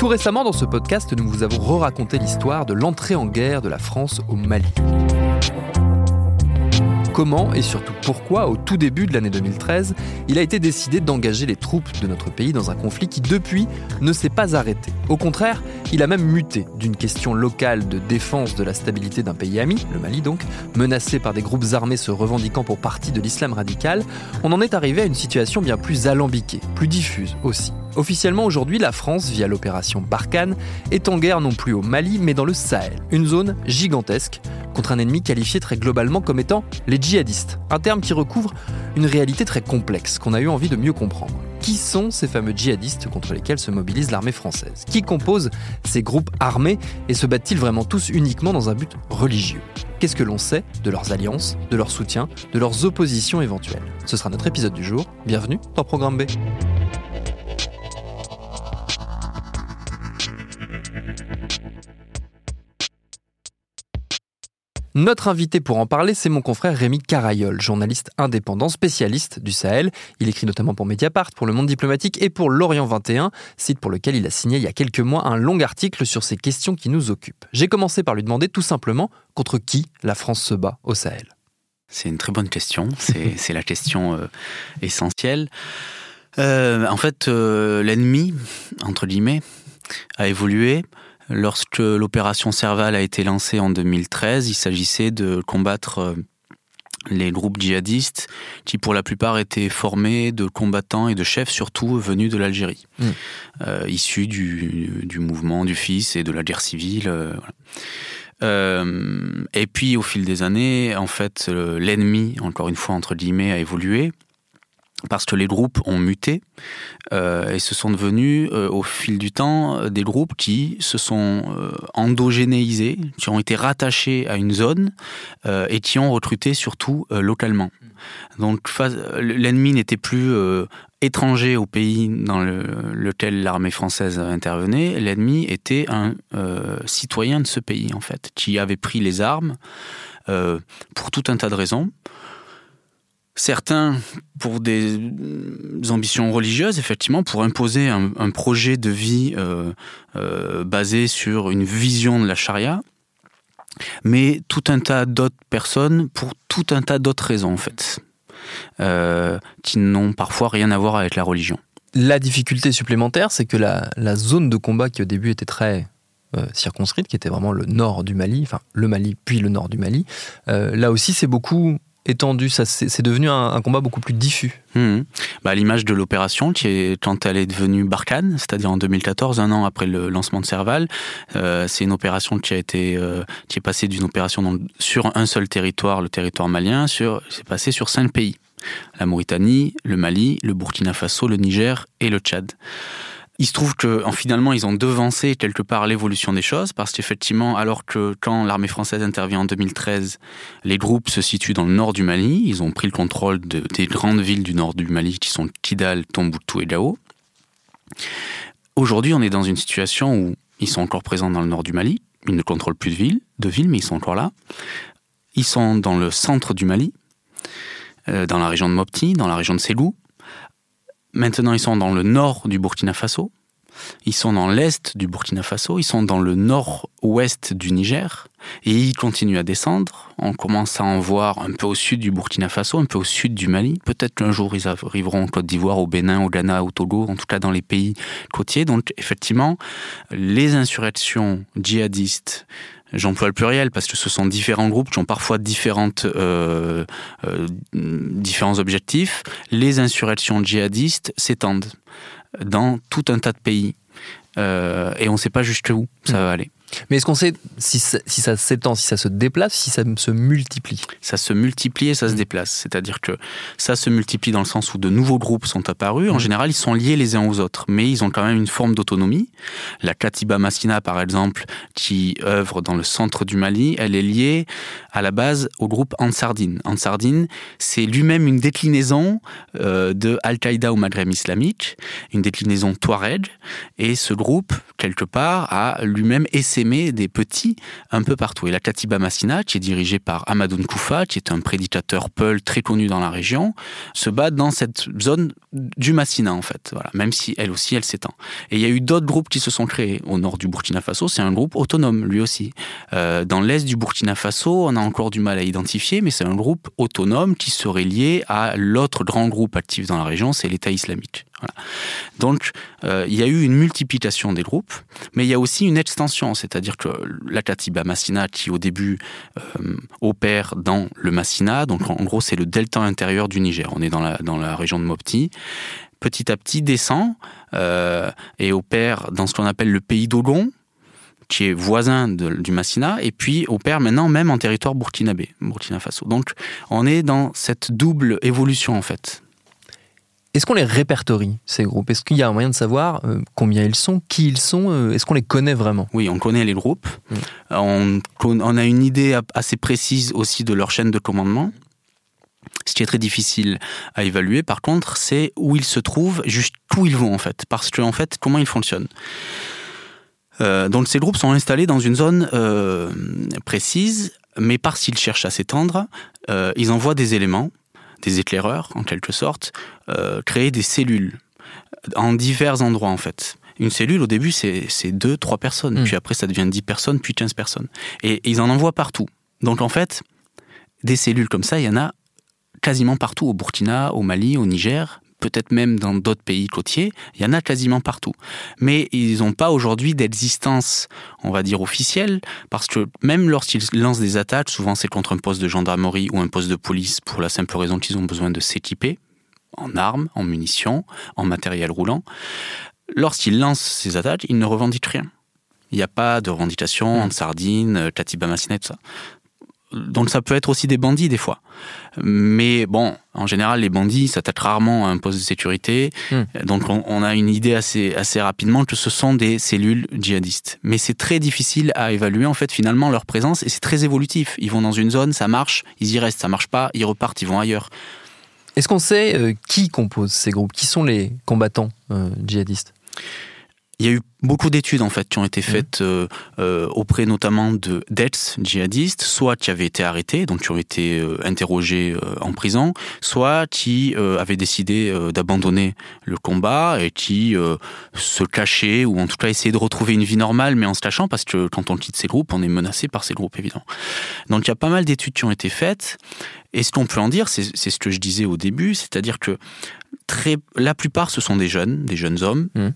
Tout récemment dans ce podcast, nous vous avons re-raconté l'histoire de l'entrée en guerre de la France au Mali. Comment et surtout pourquoi, au tout début de l'année 2013, il a été décidé d'engager les troupes de notre pays dans un conflit qui, depuis, ne s'est pas arrêté. Au contraire, il a même muté d'une question locale de défense de la stabilité d'un pays ami, le Mali donc, menacé par des groupes armés se revendiquant pour partie de l'islam radical, on en est arrivé à une situation bien plus alambiquée, plus diffuse aussi. Officiellement aujourd'hui, la France, via l'opération Barkhane, est en guerre non plus au Mali, mais dans le Sahel, une zone gigantesque, contre un ennemi qualifié très globalement comme étant les djihadistes, un terme qui recouvre une réalité très complexe qu'on a eu envie de mieux comprendre. Qui sont ces fameux djihadistes contre lesquels se mobilise l'armée française? Qui compose ces groupes armés et se battent-ils vraiment tous uniquement dans un but religieux? Qu'est-ce que l'on sait de leurs alliances, de leur soutien, de leurs oppositions éventuelles? Ce sera notre épisode du jour. Bienvenue dans Programme B. Notre invité pour en parler, c'est mon confrère Rémi Carayol, journaliste indépendant, spécialiste du Sahel. Il écrit notamment pour Mediapart, pour Le Monde diplomatique et pour L'Orient 21, site pour lequel il a signé il y a quelques mois un long article sur ces questions qui nous occupent. J'ai commencé par lui demander tout simplement contre qui la France se bat au Sahel? C'est une très bonne question, c'est la question euh, essentielle. Euh, en fait, euh, l'ennemi, entre guillemets, a évolué. Lorsque l'opération Serval a été lancée en 2013, il s'agissait de combattre les groupes djihadistes qui pour la plupart étaient formés de combattants et de chefs surtout venus de l'Algérie, mmh. euh, issus du, du, mouvement du Fils et de la guerre civile. Euh, voilà. euh, et puis au fil des années, en fait, l'ennemi, encore une fois entre guillemets, a évolué parce que les groupes ont muté euh, et se sont devenus euh, au fil du temps des groupes qui se sont euh, endogénéisés, qui ont été rattachés à une zone euh, et qui ont recruté surtout euh, localement. Donc l'ennemi n'était plus étranger au pays dans le, lequel l'armée française intervenait, l'ennemi était un citoyen de ce pays en fait, qui avait pris les armes pour tout un tas de raisons. Certains pour des ambitions religieuses, effectivement, pour imposer un, projet de vie euh, euh, basé sur une vision de la charia, mais tout un tas d'autres personnes pour tout un tas d'autres raisons, en fait, euh, qui n'ont parfois rien à voir avec la religion. La difficulté supplémentaire, c'est que la, zone de combat qui au début était très circonscrite, qui était vraiment le nord du Mali, enfin le Mali puis le nord du Mali, là aussi c'est beaucoup étendu, c'est devenu un, combat beaucoup plus diffus. Mmh. Bah, L'image de l'opération, qui est quand elle est devenue Barkhane, c'est-à-dire en 2014, un an après le lancement de Serval, euh, c'est une opération qui a été, euh, qui est passée d'une opération sur un seul territoire, le territoire malien, sur, c'est passé sur cinq pays la Mauritanie, le Mali, le Burkina Faso, le Niger et le Tchad. Il se trouve que en, finalement, ils ont devancé quelque part l'évolution des choses, parce qu'effectivement, alors que quand l'armée française intervient en 2013, les groupes se situent dans le nord du Mali, ils ont pris le contrôle de, des grandes villes du nord du Mali, qui sont Kidal, Tombouctou et Gao. Aujourd'hui, on est dans une situation où ils sont encore présents dans le nord du Mali, ils ne contrôlent plus de villes, de villes mais ils sont encore là. Ils sont dans le centre du Mali, euh, dans la région de Mopti, dans la région de Ségou, Maintenant, ils sont dans le nord du Burkina Faso, ils sont dans l'est du Burkina Faso, ils sont dans le nord-ouest du Niger, et ils continuent à descendre. On commence à en voir un peu au sud du Burkina Faso, un peu au sud du Mali. Peut-être qu'un jour ils arriveront en Côte d'Ivoire, au Bénin, au Ghana, au Togo, en tout cas dans les pays côtiers. Donc effectivement, les insurrections djihadistes J'emploie le pluriel parce que ce sont différents groupes qui ont parfois différentes, euh, euh, différents objectifs. Les insurrections djihadistes s'étendent dans tout un tas de pays euh, et on ne sait pas jusqu'où ça va aller. Mais est-ce qu'on sait si ça, si ça s'étend, si ça se déplace, si ça se multiplie? Ça se multiplie et ça se déplace. C'est-à-dire que ça se multiplie dans le sens où de nouveaux groupes sont apparus. En général, ils sont liés les uns aux autres, mais ils ont quand même une forme d'autonomie. La Katiba Massina, par exemple, qui œuvre dans le centre du Mali, elle est liée à la base au groupe Ansardine. Ansardine, c'est lui-même une déclinaison euh, de Al-Qaïda au Maghreb islamique, une déclinaison Touareg, et ce groupe, quelque part, a lui-même essayé des petits un peu partout. Et la Katiba Massina, qui est dirigée par Amadoun Koufa, qui est un prédicateur Peul très connu dans la région, se bat dans cette zone du Massina, en fait. Voilà. Même si elle aussi, elle s'étend. Et il y a eu d'autres groupes qui se sont créés. Au nord du Burkina Faso, c'est un groupe autonome, lui aussi. Euh, dans l'est du Burkina Faso, on a encore du mal à identifier, mais c'est un groupe autonome qui serait lié à l'autre grand groupe actif dans la région, c'est l'État islamique. Donc, euh, il y a eu une multiplication des groupes, mais il y a aussi une extension, c'est-à-dire que la Katiba Massina, qui au début euh, opère dans le Massina, donc en gros c'est le delta intérieur du Niger, on est dans la, région de Mopti, petit à petit descend euh, et opère dans ce qu'on appelle le pays d'Ogon, qui est voisin du Massina, et puis opère maintenant même en territoire burkinabé, Burkina Faso. Donc on est dans cette double évolution en fait. Est-ce qu'on les répertorie, ces groupes? Est-ce qu'il y a un moyen de savoir euh, combien ils sont, qui ils sont euh, Est-ce qu'on les connaît vraiment? Oui, on connaît les groupes. Mm. On, a une idée assez précise aussi de leur chaîne de commandement. Ce qui est très difficile à évaluer, par contre, c'est où ils se trouvent, juste où ils vont en fait. Parce que, en fait, comment ils fonctionnent. Euh, donc ces groupes sont installés dans une zone précise, mais parce qu'ils cherchent à s'étendre, ils envoient des éléments des éclaireurs en quelque sorte, euh, créer des cellules en divers endroits en fait. Une cellule au début c'est deux, trois personnes, hmm. puis après ça devient 10 personnes, puis 15 personnes. Et, ils en envoient partout. Donc en fait, des cellules comme ça, il y en a quasiment partout, au Burkina, au Mali, au Niger, peut-être même dans d'autres pays côtiers, il y en a quasiment partout. Mais ils n'ont pas aujourd'hui d'existence, on va dire, officielle, parce que même lorsqu'ils lancent des attaques, souvent c'est contre un poste de gendarmerie ou un poste de police pour la simple raison qu'ils ont besoin de s'équiper en armes, en munitions, en matériel roulant. Lorsqu'ils lancent ces attaques, ils ne revendiquent rien. Il n'y a pas de revendication mmh. en sardine, Katiba Massinet, tout ça donc ça peut être aussi des bandits des fois. Mais bon, en général, les bandits s'attaquent rarement à un poste de sécurité. Hmm. Donc on, a une idée assez, assez rapidement que ce sont des cellules djihadistes. Mais c'est très difficile à évaluer en fait finalement leur présence et c'est très évolutif. Ils vont dans une zone, ça marche, ils y restent, ça marche pas, ils repartent, ils vont ailleurs. Est-ce qu'on sait euh, qui compose ces groupes? Qui sont les combattants euh, djihadistes? Il y a eu beaucoup d'études en fait qui ont été faites euh, euh, auprès notamment de d'ex djihadistes, soit qui avaient été arrêtés, donc qui ont été euh, interrogés en prison, soit qui avaient décidé d'abandonner le combat et qui se cachaient ou en tout cas essayaient de retrouver une vie normale, mais en se cachant parce que quand on quitte ces groupes, on est menacé par ces groupes évidemment. Donc il y a pas mal d'études qui ont été faites. Et ce qu'on peut en dire, c'est ce que je disais au début, c'est-à-dire que très, la plupart ce sont des jeunes, des jeunes hommes. Mmh.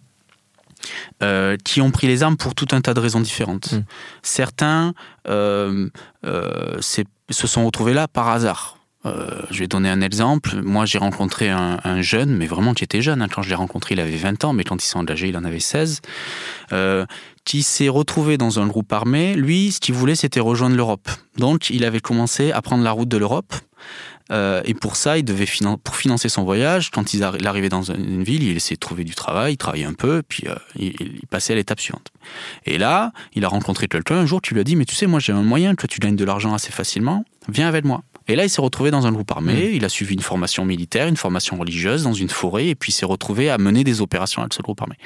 Euh, qui ont pris les armes pour tout un tas de raisons différentes. Hmm. Certains euh, euh, se sont retrouvés là par hasard. je vais donner un exemple. Moi, j'ai rencontré un, jeune, mais vraiment qui était jeune. Hein. Quand je l'ai rencontré, il avait 20 ans, mais quand il s'est engagé, il en avait 16. qui s'est retrouvé dans un groupe armé. Lui, ce qu'il voulait, c'était rejoindre l'Europe. Donc, il avait commencé à prendre la route de l'Europe. Euh, et pour ça, il devait pour financer son voyage, quand il, arrivait dans une ville, il essayait de trouver du travail, il travaillait un peu, puis euh, il, passait à l'étape suivante. Et là, il a rencontré quelqu'un un jour qui lui a dit, mais tu sais, moi j'ai un moyen, que tu gagnes de l'argent assez facilement, viens avec moi. Et là, il s'est retrouvé dans un groupe armé, mmh. il a suivi une formation militaire, une formation religieuse dans une forêt, et puis il s'est retrouvé à mener des opérations avec ce groupe armé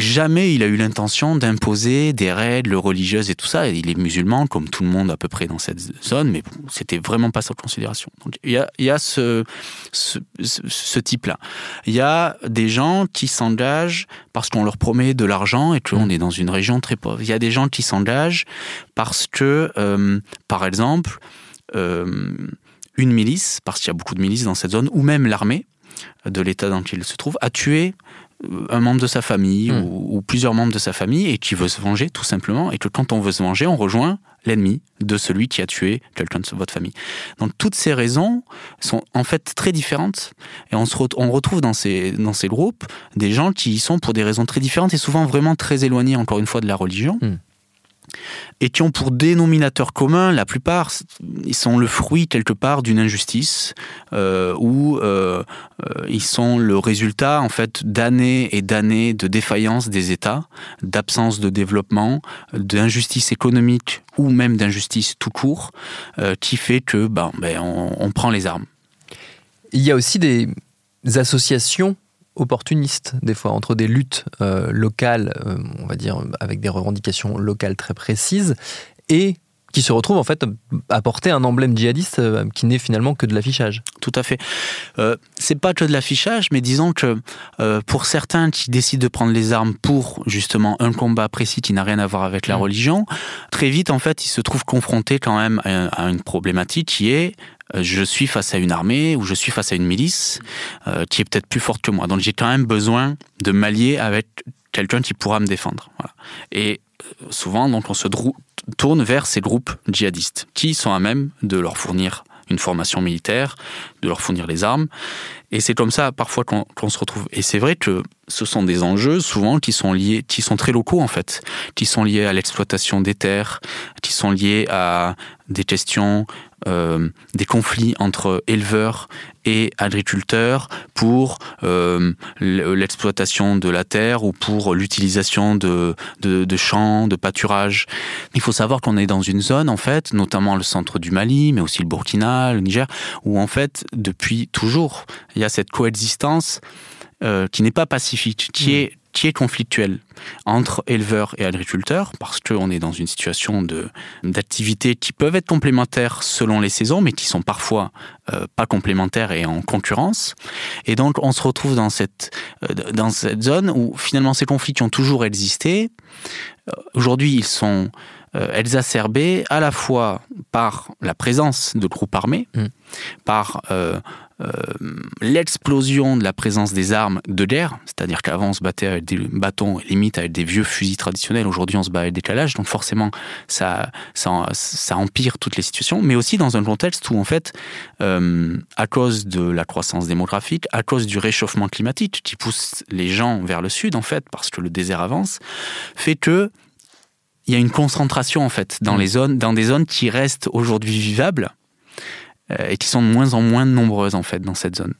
jamais il a eu l'intention d'imposer des règles religieuses et tout ça. Il est musulman, comme tout le monde à peu près dans cette zone, mais c'était vraiment pas sa considération. Donc il y a, il y a ce, ce, ce type-là. Il y a des gens qui s'engagent parce qu'on leur promet de l'argent et qu'on est dans une région très pauvre. Il y a des gens qui s'engagent parce que, euh, par exemple, euh, une milice, parce qu'il y a beaucoup de milices dans cette zone, ou même l'armée de l'État dans lequel il se trouve, a tué un membre de sa famille hmm. ou, plusieurs membres de sa famille et qui veut se venger tout simplement et que quand on veut se venger on rejoint l'ennemi de celui qui a tué quelqu'un de votre famille. Donc toutes ces raisons sont en fait très différentes et on, se on retrouve dans ces, dans ces groupes des gens qui y sont pour des raisons très différentes et souvent vraiment très éloignées encore une fois de la religion. Mm et qui ont pour dénominateur commun, la plupart, ils sont le fruit quelque part d'une injustice euh, ou euh, euh, ils sont le résultat en fait d'années et d'années de défaillance des États, d'absence de développement, d'injustice économique ou même d'injustice tout court, qui fait que ben, ben on prend les armes. Il y a aussi des associations opportuniste des fois entre des luttes euh, locales, euh, on va dire avec des revendications locales très précises, et qui se retrouvent en fait à porter un emblème djihadiste euh, qui n'est finalement que de l'affichage. Tout à fait. C'est pas que de l'affichage, mais disons que pour certains qui décident de prendre les armes pour justement un combat précis qui n'a rien à voir avec la Mm. religion, très vite en fait ils se trouvent confrontés quand même à, une problématique qui est je suis face à une armée ou je suis face à une milice euh, qui est peut-être plus forte que moi. Donc j'ai quand même besoin de m'allier avec quelqu'un qui pourra me défendre. Et euh, souvent, donc, on se tourne vers ces groupes djihadistes qui sont à même de leur fournir une formation militaire, de leur fournir les armes. Et c'est comme ça parfois qu'on qu'on se retrouve. Et c'est vrai que ce sont des enjeux souvent qui sont liés, qui sont très locaux en fait, qui sont liés à l'exploitation des terres, qui sont liés à des questions, euh, des conflits entre éleveurs et agriculteurs pour euh, l'exploitation de la terre ou pour l'utilisation de, de, de champs, de pâturage. Il faut savoir qu'on est dans une zone, en fait, notamment le centre du Mali, mais aussi le Burkina, le Niger, où en fait, depuis toujours, il y a cette coexistence euh, qui n'est pas pacifique, qui est qui est conflictuelle entre éleveurs et agriculteurs, parce qu'on est dans une situation d'activités qui peuvent être complémentaires selon les saisons, mais qui sont parfois euh, pas complémentaires et en concurrence. Et donc on se retrouve dans cette euh, dans cette zone où finalement ces conflits qui ont toujours existé, euh, aujourd'hui ils sont exacerbés à la fois par la présence de groupes armés, Mm. par euh, l'explosion de la présence des armes de guerre, c'est-à-dire qu'avant on se battait avec des bâtons, limite avec des vieux fusils traditionnels, aujourd'hui on se bat avec des calages, donc forcément ça, ça, ça empire toutes les situations, mais aussi dans un contexte où en fait, euh, à cause de la croissance démographique, à cause du réchauffement climatique qui pousse les gens vers le sud en fait, parce que le désert avance, fait que il y a une concentration en fait dans Mm. les zones, dans des zones qui restent aujourd'hui vivables et qui sont de moins en moins nombreuses en fait dans cette zone.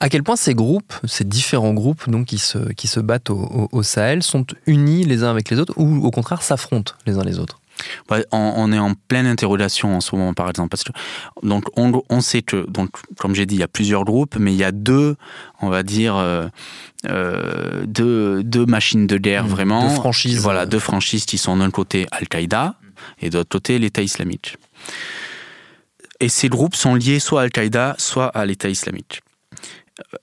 À quel point ces groupes, ces différents groupes donc, qui, se, qui se battent au, au- au Sahel sont unis les uns avec les autres ou au contraire s'affrontent les uns les autres? Ouais, on, on est en pleine interrogation en ce moment, par exemple, parce que donc on, on sait que donc comme j'ai dit, il y a plusieurs groupes, mais il y a deux, on va dire, euh, euh, deux, deux machines de guerre Mmh, vraiment, deux franchises. voilà, deux franchises qui sont d'un côté Al-Qaïda et de l'autre côté l'État islamique. Et ces groupes sont liés soit à Al-Qaïda, soit à l'État islamique. Euh,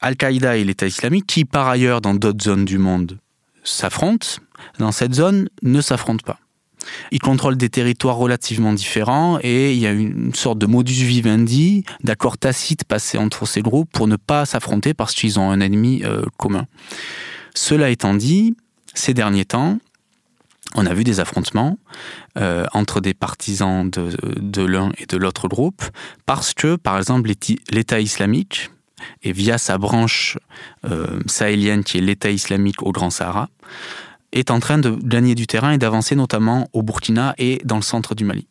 Al-Qaïda et l'État islamique, qui par ailleurs dans d'autres zones du monde s'affrontent, dans cette zone ne s'affrontent pas. Ils contrôlent des territoires relativement différents et il y a une sorte de modus vivendi, d'accord tacite passé entre ces groupes pour ne pas s'affronter parce qu'ils ont un ennemi euh, commun. Cela étant dit, ces derniers temps, on a vu des affrontements euh, entre des partisans de, l'un et de l'autre groupe parce que, par exemple, l'État islamique, et via sa branche euh, sahélienne qui est l'État islamique au Grand Sahara, est en train de gagner du terrain et d'avancer notamment au Burkina et dans le centre du Mali.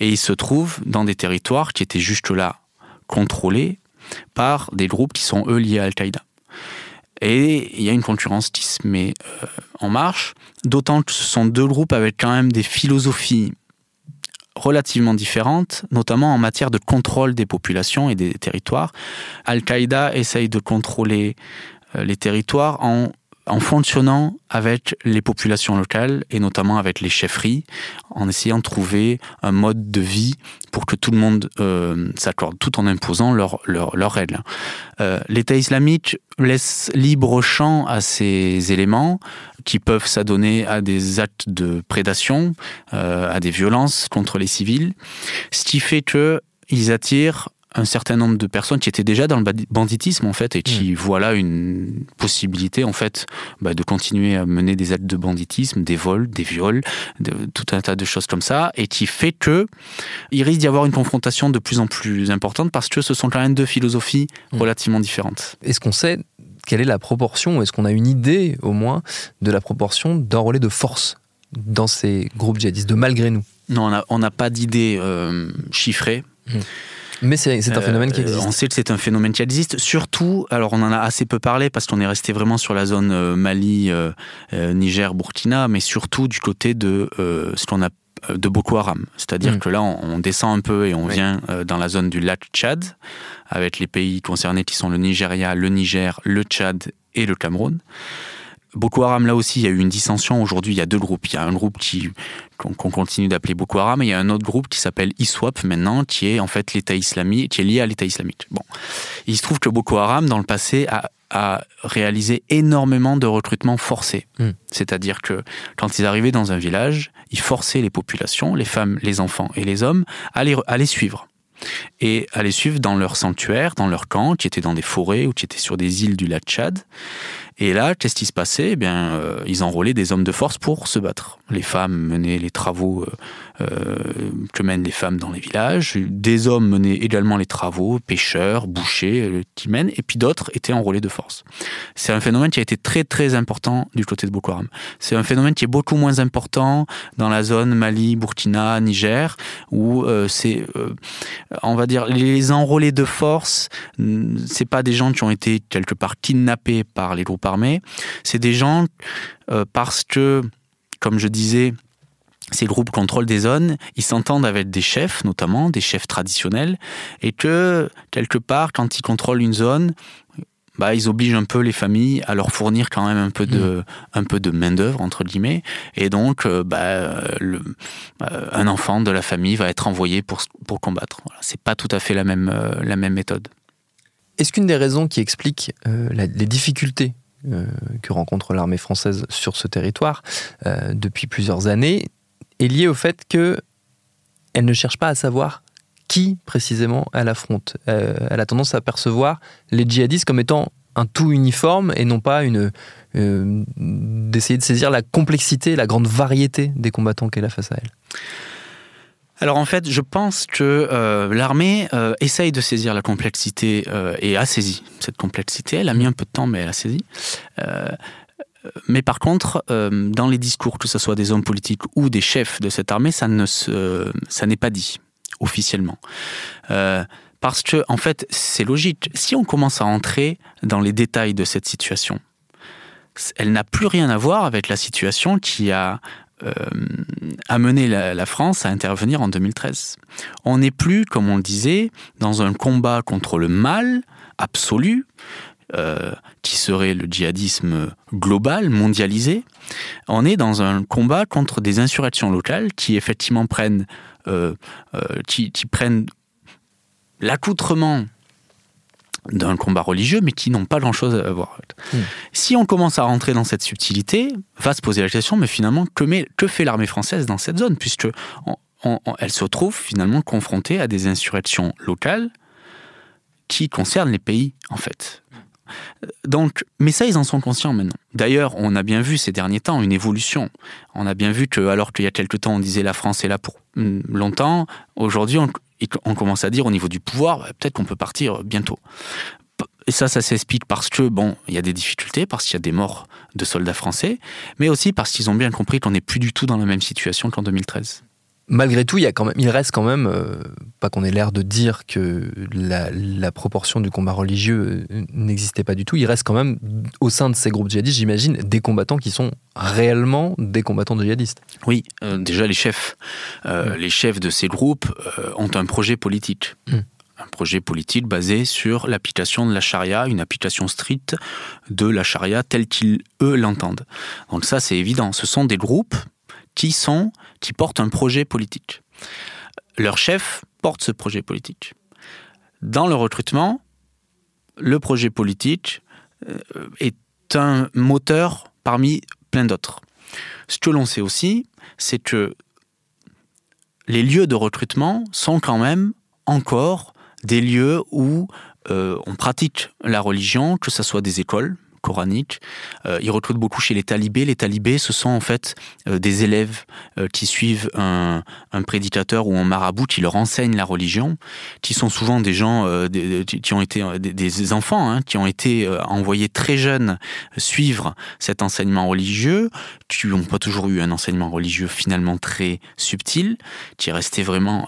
Et il se trouve dans des territoires qui étaient jusque-là contrôlés par des groupes qui sont eux liés à Al-Qaïda. Et il y a une concurrence qui se met euh, en marche, d'autant que ce sont deux groupes avec quand même des philosophies relativement différentes, notamment en matière de contrôle des populations et des territoires. Al-Qaïda essaye de contrôler euh, les territoires en, en fonctionnant avec les populations locales et notamment avec les chefferies, en essayant de trouver un mode de vie pour que tout le monde euh, s'accorde, tout en imposant leurs règles. Euh, L'État islamique laisse libre champ à ces éléments qui peuvent s'adonner à des actes de prédation, euh, à des violences contre les civils, ce qui fait que ils attirent un certain nombre de personnes qui étaient déjà dans le banditisme en fait et qui mmh. voient là une possibilité en fait bah, de continuer à mener des actes de banditisme, des vols, des viols, de, tout un tas de choses comme ça et qui fait que il risque d'y avoir une confrontation de plus en plus importante parce que ce sont quand même deux philosophies mmh. relativement différentes. Est-ce qu'on sait quelle est la proportion, est-ce qu'on a une idée au moins de la proportion d'enrôlés de force dans ces groupes djihadistes, de malgré nous? Non, on n'a pas d'idée euh, chiffrée. Mmh. Mais c'est un phénomène qui euh, existe. on sait que c'est un phénomène qui existe. Surtout, alors on en a assez peu parlé parce qu'on est resté vraiment sur la zone euh, Mali, Niger, Burkina, mais surtout du côté de ce qu'on a de Boko Haram. C'est-à-dire mm. que là, on, descend un peu et on vient dans la zone du lac Tchad, avec les pays concernés qui sont le Nigeria, le Niger, le Tchad et le Cameroun. Boko Haram, là aussi, il y a eu une dissension. Aujourd'hui, il y a deux groupes. Il y a un groupe qui qu'on continue d'appeler Boko Haram, et il y a un autre groupe qui s'appelle ISWAP maintenant, qui est en fait l'État islamique, qui est lié à l'État islamique. Bon, il se trouve que Boko Haram, dans le passé, a, réalisé énormément de recrutements forcés. Hmm. C'est-à-dire que quand ils arrivaient dans un village, ils forçaient les populations, les femmes, les enfants et les hommes, à les, à les suivre et à les suivre dans leur sanctuaire, dans leur camp, qui étaient dans des forêts ou qui étaient sur des îles du lac Tchad. Et là, qu'est-ce qui se passait? Eh bien, euh, ils enrôlaient des hommes de force pour se battre. Les femmes menaient les travaux euh, que mènent les femmes dans les villages. Des hommes menaient également les travaux, pêcheurs, bouchers, qui mènent. Et puis d'autres étaient enrôlés de force. C'est un phénomène qui a été très très important du côté de Boko Haram. C'est un phénomène qui est beaucoup moins important dans la zone Mali, Burkina, Niger, où c'est, on va dire, les enrôlés de force, c'est pas des gens qui ont été quelque part kidnappés par les groupes armée, c'est des gens euh, parce que, comme je disais, ces groupes contrôlent des zones, ils s'entendent avec des chefs, notamment des chefs traditionnels, et que quelque part, quand ils contrôlent une zone, bah, ils obligent un peu les familles à leur fournir quand même un peu de, mm. un peu de main d'œuvre entre guillemets, et donc euh, bah, le, euh, un enfant de la famille va être envoyé pour pour combattre. Voilà, c'est pas tout à fait la même la même méthode. Est-ce qu'une des raisons qui explique les difficultés euh, que rencontre l'armée française sur ce territoire euh, depuis plusieurs années est liée au fait que elle ne cherche pas à savoir qui précisément elle affronte. Euh, elle a tendance à percevoir les djihadistes comme étant un tout uniforme et non pas une d'essayer de saisir la complexité, la grande variété des combattants qu'elle a face à elle. Alors en fait, je pense que euh, l'armée euh, essaye de saisir la complexité euh, et a saisi cette complexité. Elle a mis un peu de temps, mais elle a saisi. Mais par contre, dans les discours, que ce soit des hommes politiques ou des chefs de cette armée, ça ne ça n'est pas dit officiellement. parce que en fait, c'est logique. Si on commence à entrer dans les détails de cette situation, elle n'a plus rien à voir avec la situation qui a euh, amener la, France à intervenir en 2013. On n'est plus, comme on le disait, dans un combat contre le mal absolu, euh, qui serait le djihadisme global, mondialisé. On est dans un combat contre des insurrections locales qui effectivement prennent, euh, qui, prennent l'accoutrement d'un combat religieux, mais qui n'ont pas grand-chose à voir. Hmm. Si on commence à rentrer dans cette subtilité, va se poser la question, mais finalement, que, que fait l'armée française dans cette zone Puisque elle se trouve finalement confrontée à des insurrections locales qui concernent les pays, en fait. Donc, mais ça, ils en sont conscients maintenant. D'ailleurs, on a bien vu ces derniers temps une évolution. On a bien vu que, alors qu'il y a quelque temps, on disait la France est là pour hmm, longtemps, aujourd'hui, on, commence à dire au niveau du pouvoir, bah, peut-être qu'on peut partir bientôt. Et ça, ça s'explique parce que, bon, il y a des difficultés, parce qu'il y a des morts de soldats français, mais aussi parce qu'ils ont bien compris qu'on n'est plus du tout dans la même situation qu'en 2013 malgré tout, il, y a quand même, il reste quand même, euh, pas qu'on ait l'air de dire que la, proportion du combat religieux euh, n'existait pas du tout, il reste quand même au sein de ces groupes djihadistes, j'imagine, des combattants qui sont réellement des combattants djihadistes. Oui, euh, déjà les chefs. Mm. Les chefs de ces groupes ont un projet politique. Mm. Un projet politique basé sur l'application de la charia, une application stricte de la charia telle qu'ils, eux, l'entendent. Donc ça, c'est évident. Ce sont des groupes qui sont qui portent un projet politique. Leur chef porte ce projet politique. Dans le recrutement, le projet politique euh, est un moteur parmi plein d'autres. Ce que l'on sait aussi, c'est que les lieux de recrutement sont quand même encore des lieux où euh, on pratique la religion, que ce soit des écoles, coranique. Euh, il beaucoup chez les talibés. Les talibés, ce sont en fait euh, des élèves euh, qui suivent un, un, prédicateur ou un marabout qui leur enseigne la religion, qui sont souvent des gens euh, qui ont été des, enfants, hein, qui ont été envoyés très jeunes suivre cet enseignement religieux, qui n'ont pas toujours eu un enseignement religieux finalement très subtil, qui est resté vraiment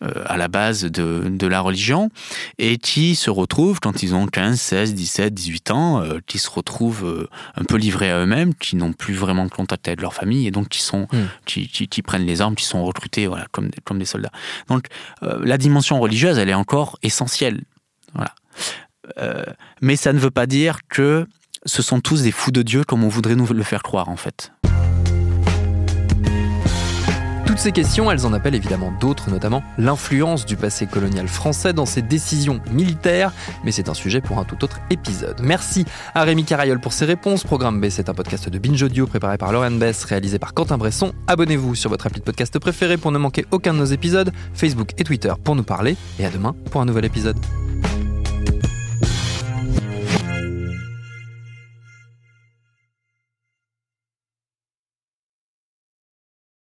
à la base de, de, la religion, et qui se retrouvent quand ils ont 15, 16, 17, 18 ans, qui se retrouvent euh, un peu livrés à eux-mêmes, qui n'ont plus vraiment de contact avec leur famille et donc qui sont, mmh. qui, qui, qui, prennent les armes, qui sont recrutés voilà, comme, comme des soldats. Donc euh, la dimension religieuse, elle est encore essentielle. Voilà. Euh, mais ça ne veut pas dire que ce sont tous des fous de Dieu comme on voudrait nous le faire croire en fait. Toutes ces questions, elles en appellent évidemment d'autres, notamment l'influence du passé colonial français dans ses décisions militaires, mais c'est un sujet pour un tout autre épisode. Merci à Rémi Carayol pour ses réponses. Programme B, c'est un podcast de Binge Audio préparé par Lauren Bess, réalisé par Quentin Bresson. Abonnez-vous sur votre appli de podcast préféré pour ne manquer aucun de nos épisodes, Facebook et Twitter pour nous parler, et à demain pour un nouvel épisode.